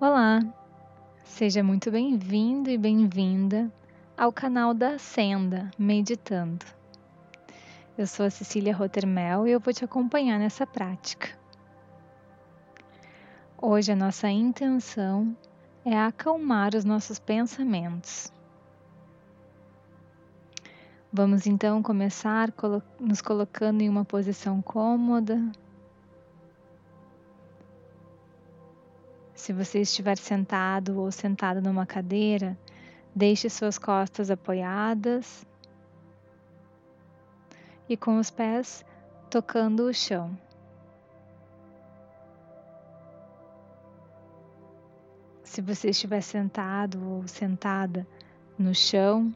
Olá, seja muito bem-vindo e bem-vinda ao canal da Senda Meditando. Eu sou a Cecília Rottermel e eu vou te acompanhar nessa prática. Hoje a nossa intenção é acalmar os nossos pensamentos. Vamos então começar nos colocando em uma posição cômoda Se você estiver sentado ou sentada numa cadeira, deixe suas costas apoiadas e com os pés tocando o chão. Se você estiver sentado ou sentada no chão,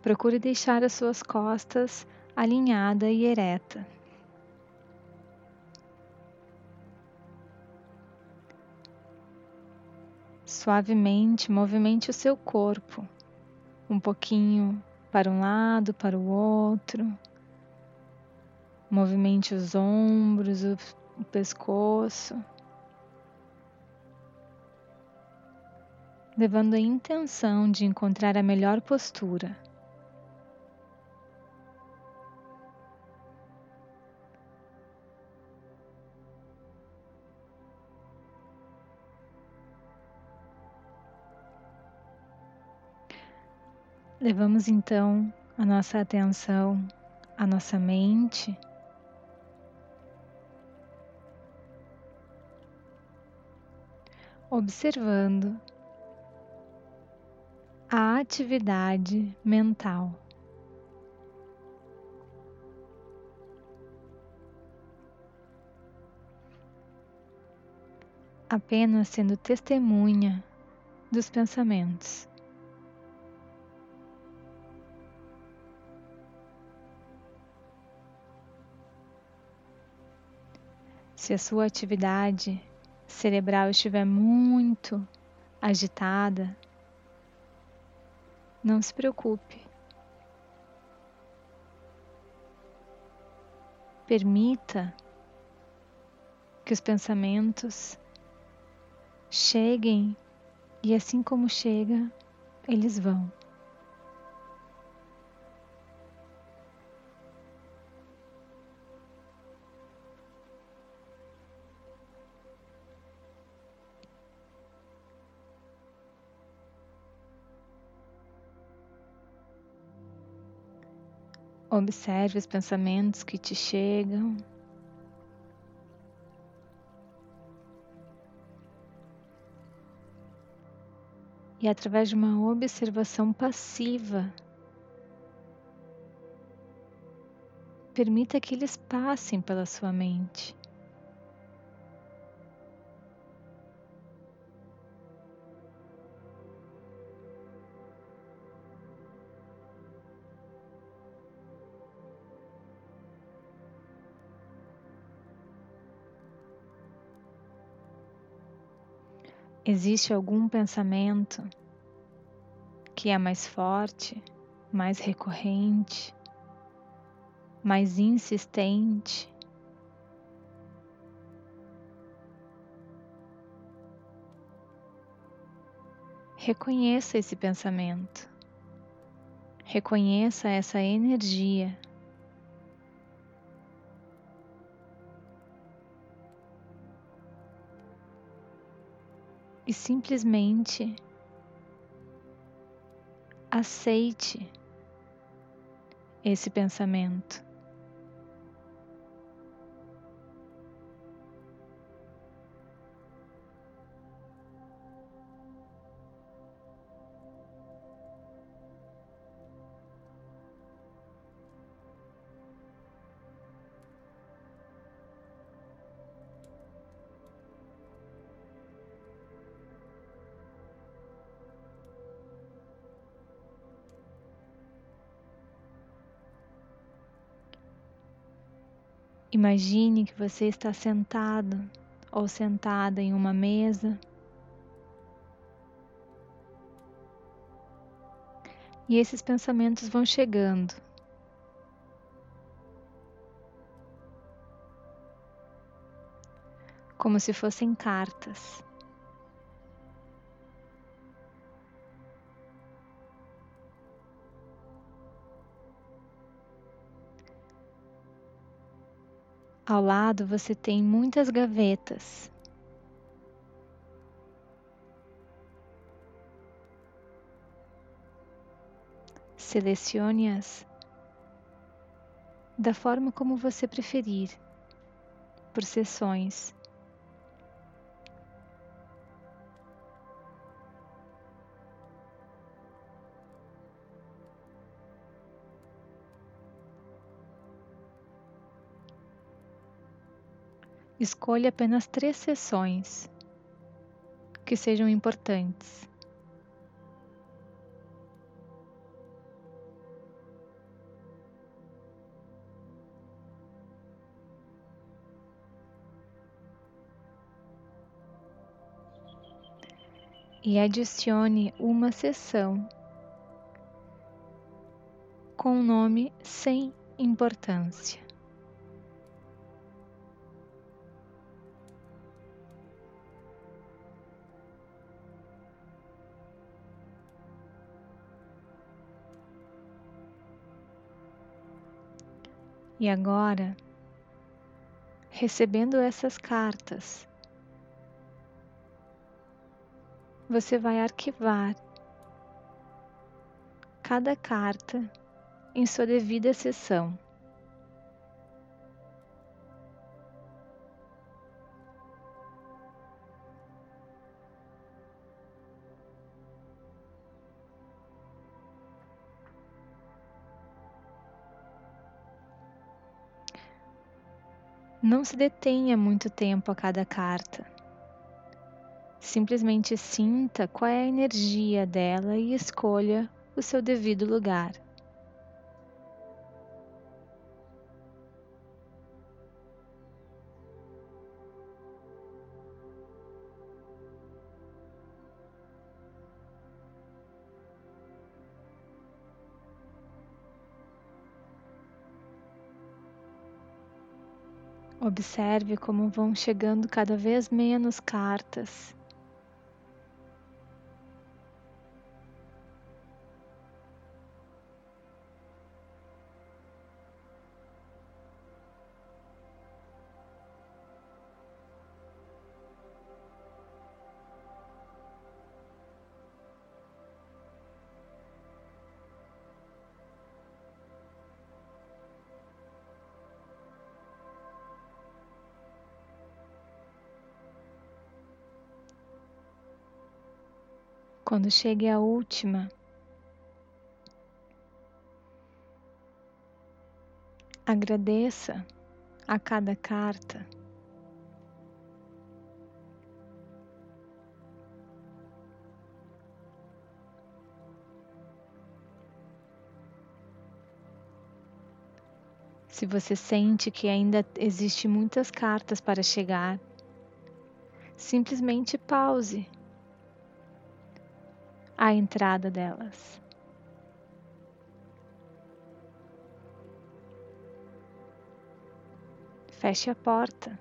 procure deixar as suas costas alinhada e ereta. Suavemente movimente o seu corpo, um pouquinho para um lado, para o outro. Movimente os ombros, o, pescoço. Levando a intenção de encontrar a melhor postura. Levamos então a nossa atenção à nossa mente. Observando a atividade mental. Apenas sendo testemunha dos pensamentos. Se a sua atividade cerebral estiver muito agitada, não se preocupe. Permita que os pensamentos cheguem e assim como chega, eles vão. Observe os pensamentos que te chegam. E através de uma observação passiva, permita que eles passem pela sua mente. Existe algum pensamento que é mais forte, mais recorrente, mais insistente? Reconheça esse pensamento, reconheça essa energia. E simplesmente aceite esse pensamento. Imagine que você está sentado ou sentada em uma mesa e esses pensamentos vão chegando. Como se fossem cartas. Ao lado você tem muitas gavetas. Selecione-as da forma como você preferir, por sessões. Escolha apenas três sessões que sejam importantes. E adicione uma sessão com nome sem importância. E agora, recebendo essas cartas, você vai arquivar cada carta em sua devida sessão. Não se detenha muito tempo a cada carta. Simplesmente sinta qual é a energia dela e escolha o seu devido lugar. Observe como vão chegando cada vez menos cartas. Quando chegue a última, agradeça a cada carta. Se você sente que ainda existe muitas cartas para chegar, simplesmente pause a entrada delas. Feche a porta.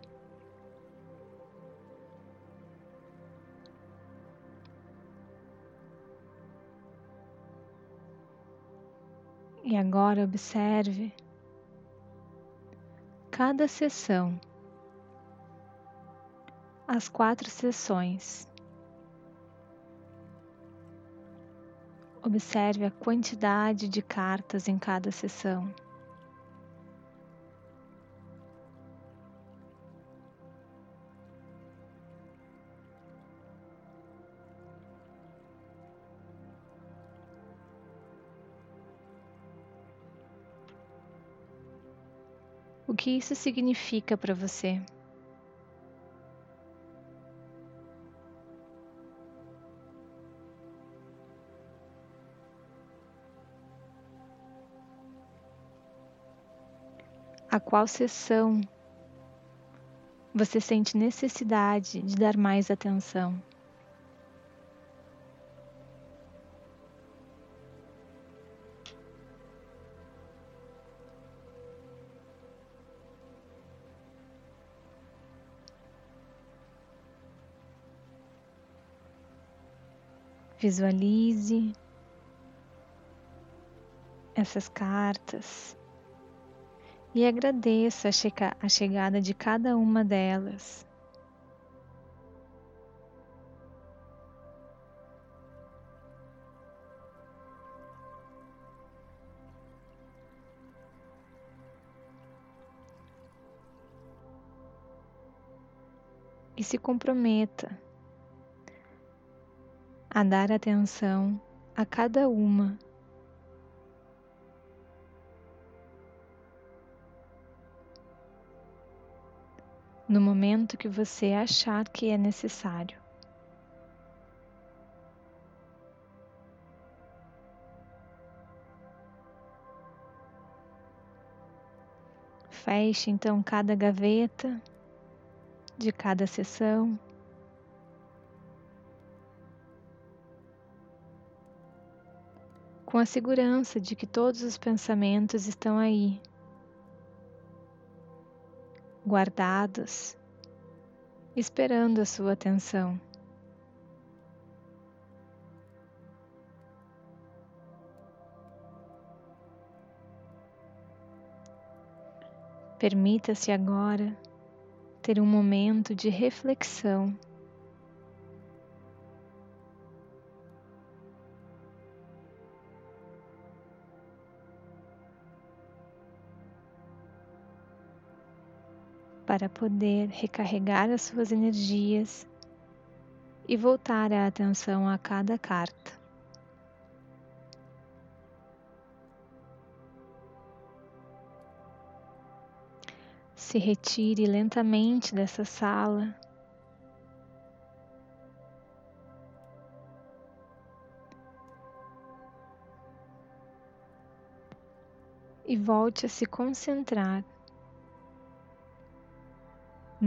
E agora observe cada sessão, as quatro sessões Observe a quantidade de cartas em cada sessão. O que isso significa para você? A qual sessão você sente necessidade de dar mais atenção. Visualize essas cartas e agradeça a chegada de cada uma delas. E se comprometa a dar atenção a cada uma no momento que você achar que é necessário. Feche então cada gaveta de cada sessão. Com a segurança de que todos os pensamentos estão aí, guardados, esperando a sua atenção. Permita-se agora ter um momento de reflexão. Para poder recarregar as suas energias e voltar a atenção a cada carta. Se retire lentamente dessa sala. E volte a se concentrar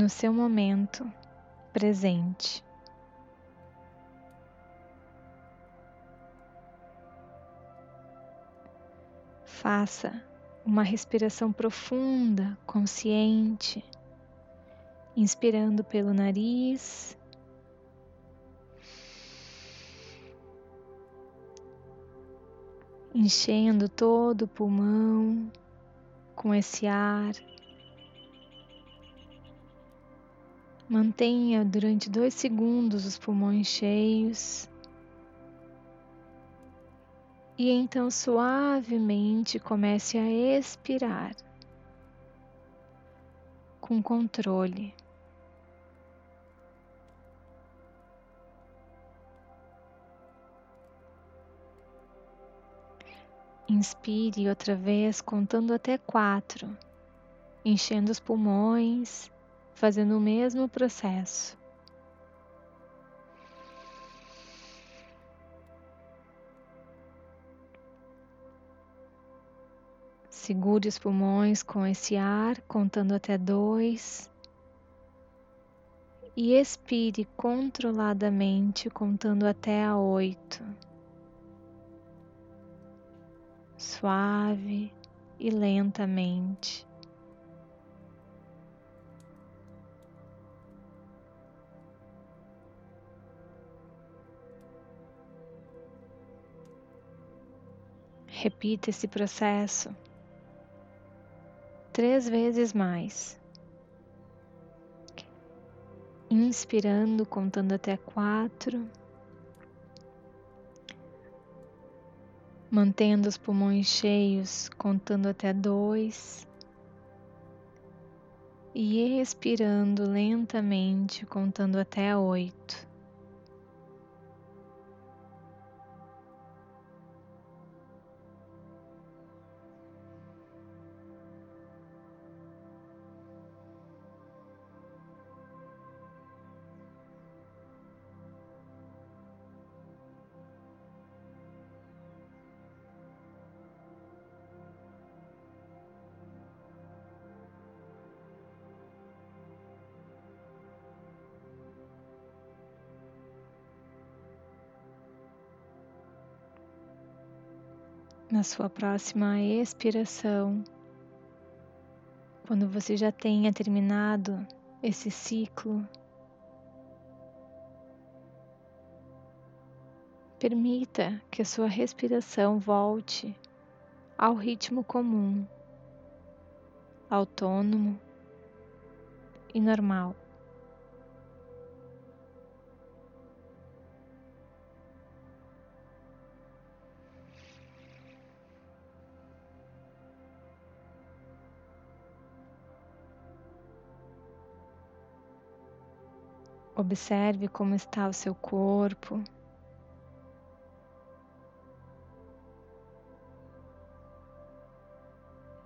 no seu momento presente. Faça uma respiração profunda, consciente, inspirando pelo nariz. Enchendo todo o pulmão com esse ar Mantenha durante dois segundos os pulmões cheios. E então suavemente comece a expirar com controle. Inspire outra vez, contando até quatro, enchendo os pulmões fazendo o mesmo processo. Segure os pulmões com esse ar, contando até dois. E expire controladamente, contando até a oito. Suave e lentamente. Repita esse processo três vezes mais. Inspirando, contando até quatro. Mantendo os pulmões cheios, contando até dois. E expirando lentamente, contando até oito. Na sua próxima expiração, quando você já tenha terminado esse ciclo, permita que a sua respiração volte ao ritmo comum, autônomo e normal. Observe como está o seu corpo.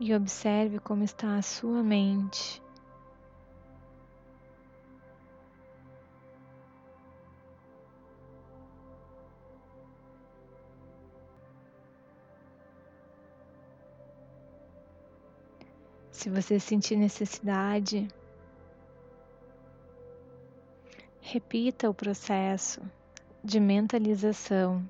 E observe como está a sua mente. Se você sentir necessidade, Repita o processo de mentalização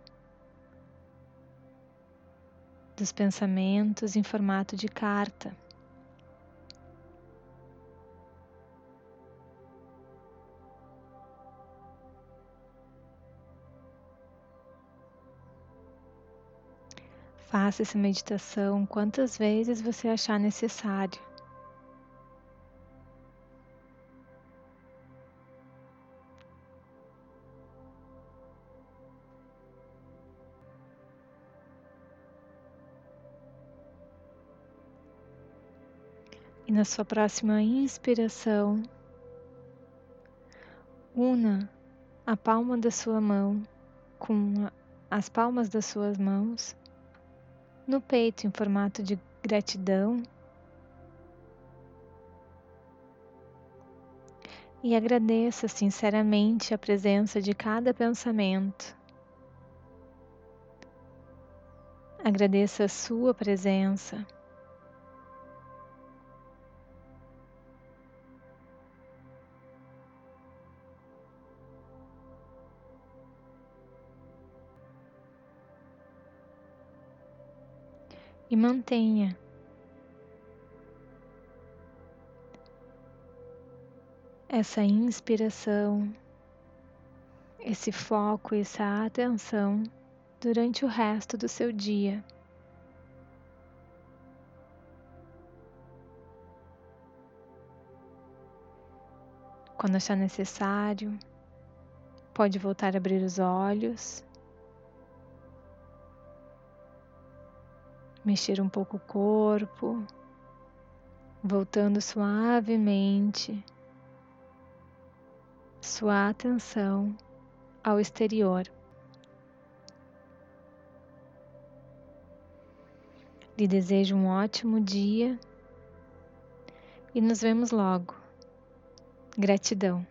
dos pensamentos em formato de carta. Faça essa meditação quantas vezes você achar necessário. Sua próxima inspiração, una a palma da sua mão com as palmas das suas mãos no peito em formato de gratidão e agradeça sinceramente a presença de cada pensamento. Agradeça a sua presença. E mantenha essa inspiração, esse foco, essa atenção durante o resto do seu dia. Quando achar necessário, pode voltar a abrir os olhos mexer um pouco o corpo, voltando suavemente sua atenção ao exterior. Lhe desejo um ótimo dia e nos vemos logo. Gratidão.